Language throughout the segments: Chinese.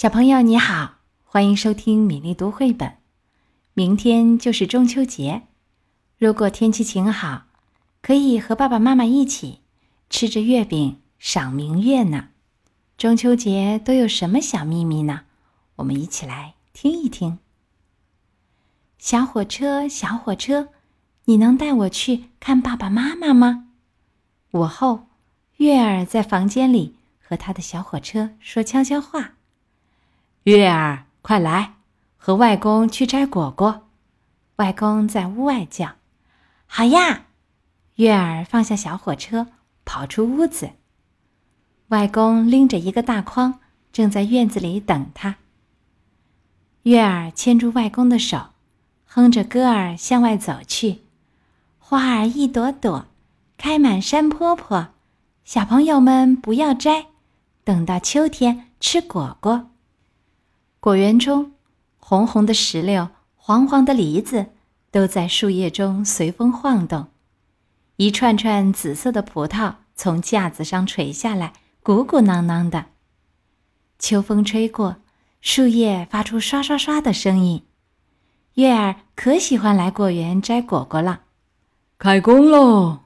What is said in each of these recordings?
小朋友你好，欢迎收听米粒读绘本。明天就是中秋节，如果天气晴好，可以和爸爸妈妈一起吃着月饼赏明月呢。中秋节都有什么小秘密呢？我们一起来听一听。小火车，小火车，你能带我去看爸爸妈妈吗？午后，月儿在房间里和他的小火车说悄悄话。月儿，快来，和外公去摘果果。外公在屋外叫：“好呀！”月儿放下小火车，跑出屋子。外公拎着一个大筐，正在院子里等他。月儿牵住外公的手，哼着歌儿向外走去。花儿一朵朵，开满山坡坡。小朋友们不要摘，等到秋天吃果果。果园中，红红的石榴、黄黄的梨子都在树叶中随风晃动。一串串紫色的葡萄从架子上垂下来，鼓鼓囊囊的。秋风吹过，树叶发出刷刷刷的声音。月儿可喜欢来果园摘果果了。开工喽！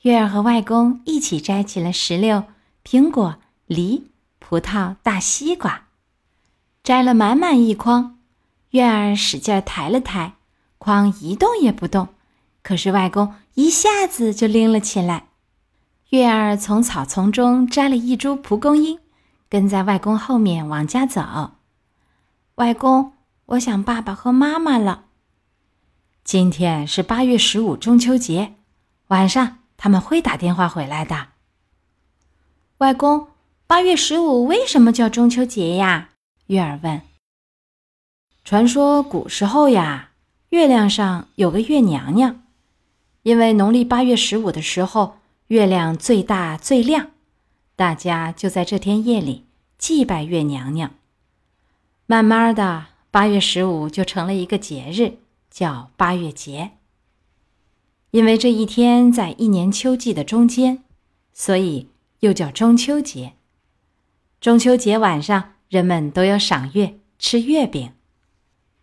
月儿和外公一起摘起了石榴、苹果、梨、葡萄、大西瓜。摘了满满一筐，月儿使劲抬了抬，筐一动也不动。可是外公一下子就拎了起来。月儿从草丛中摘了一株蒲公英，跟在外公后面往家走。外公，我想爸爸和妈妈了。今天是八月十五中秋节，晚上他们会打电话回来的。外公，八月十五为什么叫中秋节呀？月儿问：“传说古时候呀，月亮上有个月娘娘，因为农历八月十五的时候月亮最大最亮，大家就在这天夜里祭拜月娘娘。慢慢的，八月十五就成了一个节日，叫八月节。因为这一天在一年秋季的中间，所以又叫中秋节。中秋节晚上。”人们都要赏月、吃月饼。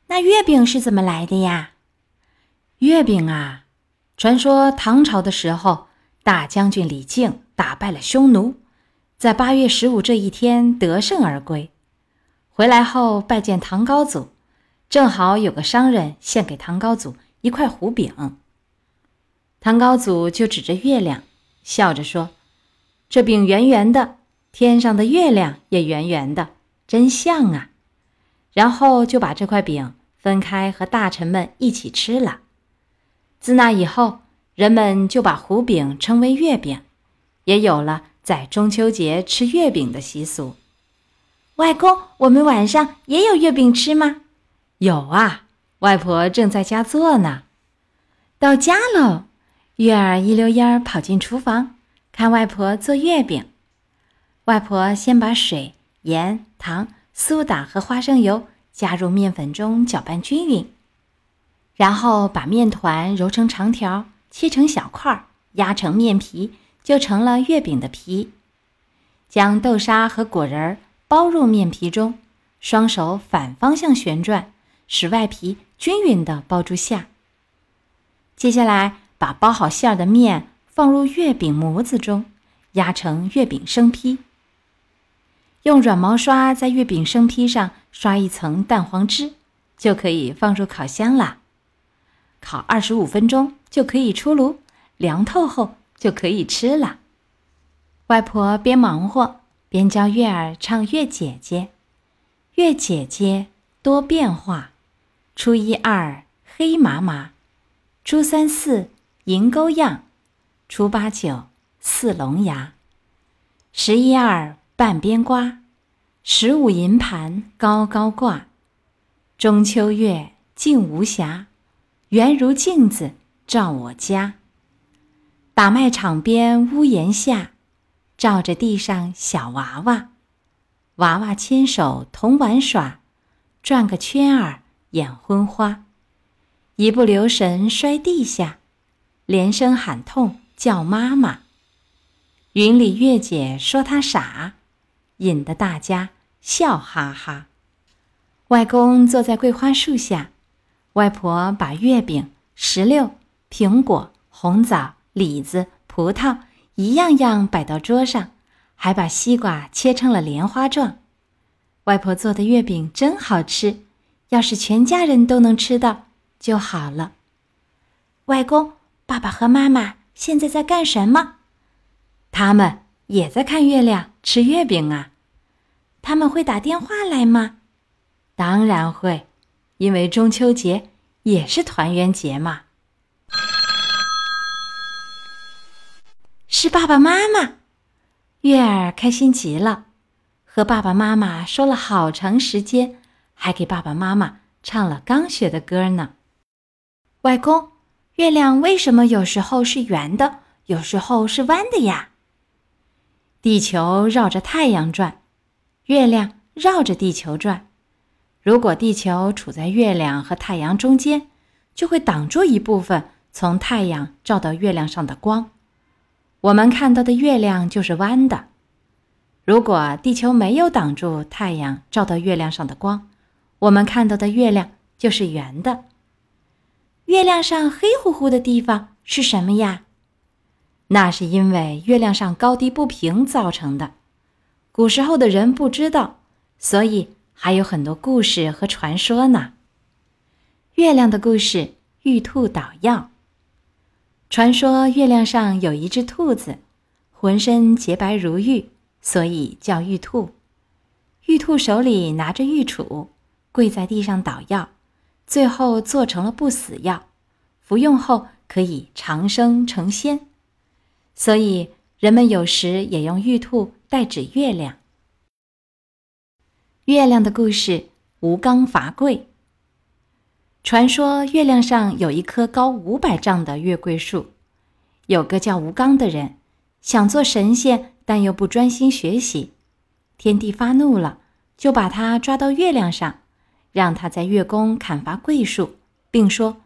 那月饼是怎么来的呀？月饼啊，传说唐朝的时候，大将军李靖打败了匈奴，在八月十五这一天得胜而归。回来后拜见唐高祖，正好有个商人献给唐高祖一块胡饼。唐高祖就指着月亮，笑着说：“这饼圆圆的，天上的月亮也圆圆的。”真像啊！然后就把这块饼分开和大臣们一起吃了。自那以后，人们就把胡饼称为月饼，也有了在中秋节吃月饼的习俗。外公，我们晚上也有月饼吃吗？有啊，外婆正在家做呢。到家喽！月儿一溜烟儿跑进厨房，看外婆做月饼。外婆先把水。盐、糖、苏打和花生油加入面粉中搅拌均匀，然后把面团揉成长条，切成小块，压成面皮，就成了月饼的皮。将豆沙和果仁包入面皮中，双手反方向旋转，使外皮均匀地包住馅。接下来，把包好馅儿的面放入月饼模子中，压成月饼生坯。用软毛刷在月饼生坯上刷一层蛋黄汁，就可以放入烤箱了。烤二十五分钟就可以出炉，凉透后就可以吃了。外婆边忙活边教月儿唱《月姐姐》：“月姐姐多变化，初一二黑麻麻，初三四银钩样，初八九似龙牙，十一二。”半边瓜，十五银盘高高挂。中秋月静无暇，圆如镜子照我家。打麦场边屋檐下，照着地上小娃娃。娃娃牵手同玩耍，转个圈儿眼昏花。一不留神摔地下，连声喊痛叫妈妈。云里月姐说他傻。引得大家笑哈哈。外公坐在桂花树下，外婆把月饼、石榴、苹果、红枣、李子、葡萄一样样摆到桌上，还把西瓜切成了莲花状。外婆做的月饼真好吃，要是全家人都能吃到就好了。外公、爸爸和妈妈现在在干什么？他们也在看月亮、吃月饼啊。他们会打电话来吗？当然会，因为中秋节也是团圆节嘛。是爸爸妈妈，月儿开心极了，和爸爸妈妈说了好长时间，还给爸爸妈妈唱了刚学的歌呢。外公，月亮为什么有时候是圆的，有时候是弯的呀？地球绕着太阳转，月亮绕着地球转。如果地球处在月亮和太阳中间，就会挡住一部分从太阳照到月亮上的光，我们看到的月亮就是弯的。如果地球没有挡住太阳照到月亮上的光，我们看到的月亮就是圆的。月亮上黑乎乎的地方是什么呀？那是因为月亮上高低不平造成的。古时候的人不知道，所以还有很多故事和传说呢。月亮的故事：玉兔捣药。传说月亮上有一只兔子，浑身洁白如玉，所以叫玉兔。玉兔手里拿着玉杵，跪在地上捣药，最后做成了不死药，服用后可以长生成仙。所以，人们有时也用玉兔代指月亮。月亮的故事：吴刚伐桂。传说月亮上有一棵高五百丈的月桂树，有个叫吴刚的人，想做神仙，但又不专心学习。天帝发怒了，就把他抓到月亮上，让他在月宫砍伐桂树，并说：“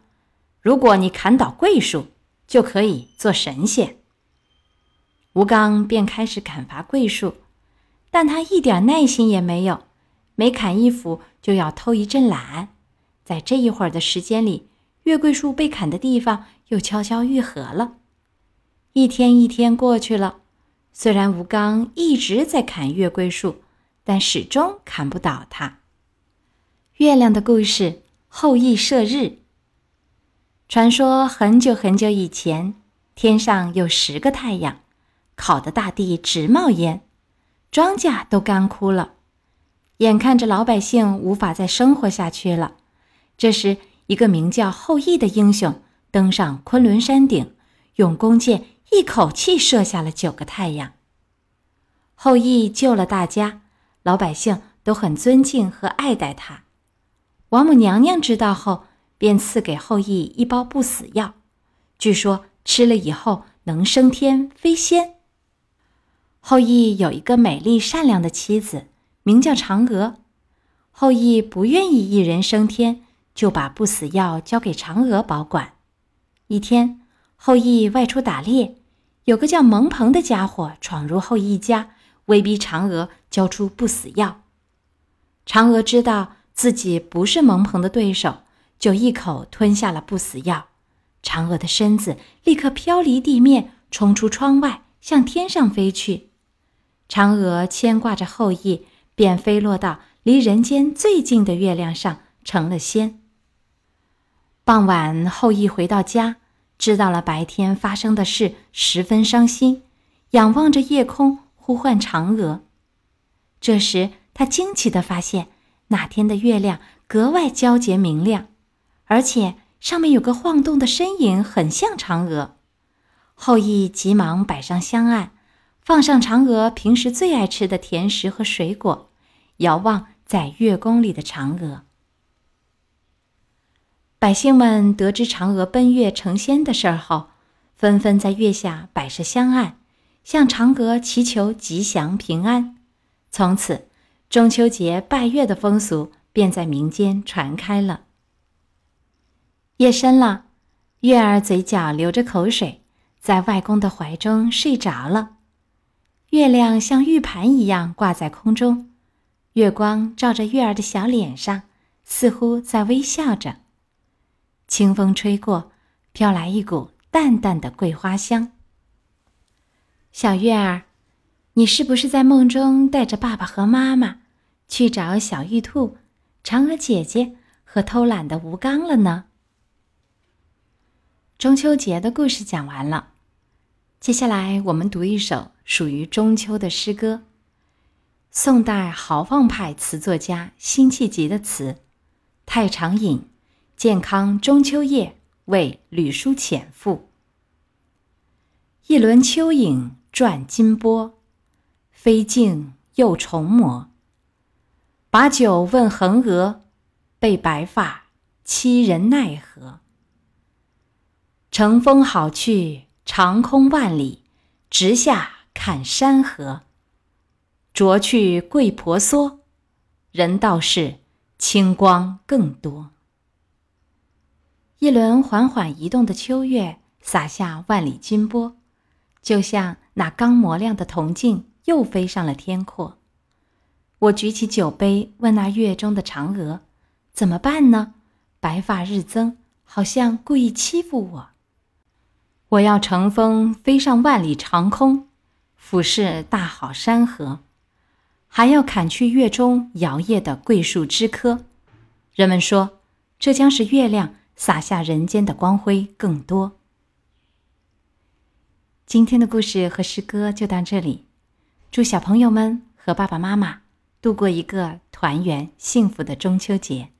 如果你砍倒桂树，就可以做神仙。”吴刚便开始砍伐桂树，但他一点耐心也没有，每砍一斧就要偷一阵懒。在这一会儿的时间里，月桂树被砍的地方又悄悄愈合了。一天一天过去了，虽然吴刚一直在砍月桂树，但始终砍不倒它。月亮的故事：后羿射日。传说很久很久以前，天上有十个太阳。烤的大地直冒烟，庄稼都干枯了，眼看着老百姓无法再生活下去了。这时，一个名叫后羿的英雄登上昆仑山顶，用弓箭一口气射下了九个太阳。后羿救了大家，老百姓都很尊敬和爱戴他。王母娘娘知道后，便赐给后羿一包不死药，据说吃了以后能升天飞仙。后羿有一个美丽善良的妻子，名叫嫦娥。后羿不愿意一人升天，就把不死药交给嫦娥保管。一天，后羿外出打猎，有个叫蒙鹏的家伙闯入后羿家，威逼嫦娥交出不死药。嫦娥知道自己不是蒙鹏的对手，就一口吞下了不死药。嫦娥的身子立刻飘离地面，冲出窗外，向天上飞去。嫦娥牵挂着后羿，便飞落到离人间最近的月亮上，成了仙。傍晚，后羿回到家，知道了白天发生的事，十分伤心，仰望着夜空，呼唤嫦娥。这时，他惊奇地发现，那天的月亮格外皎洁明亮，而且上面有个晃动的身影，很像嫦娥。后羿急忙摆上香案。放上嫦娥平时最爱吃的甜食和水果，遥望在月宫里的嫦娥。百姓们得知嫦娥奔月成仙的事儿后，纷纷在月下摆设香案，向嫦娥祈求吉祥平安。从此，中秋节拜月的风俗便在民间传开了。夜深了，月儿嘴角流着口水，在外公的怀中睡着了。月亮像玉盘一样挂在空中，月光照着月儿的小脸上，似乎在微笑着。清风吹过，飘来一股淡淡的桂花香。小月儿，你是不是在梦中带着爸爸和妈妈去找小玉兔、嫦娥姐姐和偷懒的吴刚了呢？中秋节的故事讲完了，接下来我们读一首属于中秋的诗歌。宋代豪放派词作家辛弃疾的词，《太常饮·健康中秋夜为吕叔潜赋》。一轮秋影转金波，飞镜又重磨。把酒问横娥，被白发欺人奈何？乘风好去，长空万里，直下看山河。着去桂婆娑，人道是清光更多。一轮缓缓移动的秋月，洒下万里金波，就像那刚磨亮的铜镜，又飞上了天阔。我举起酒杯，问那月中的嫦娥：“怎么办呢？白发日增，好像故意欺负我。”我要乘风飞上万里长空，俯视大好山河，还要砍去月中摇曳的桂树枝柯。人们说，这将是月亮洒下人间的光辉更多。今天的故事和诗歌就到这里，祝小朋友们和爸爸妈妈度过一个团圆幸福的中秋节。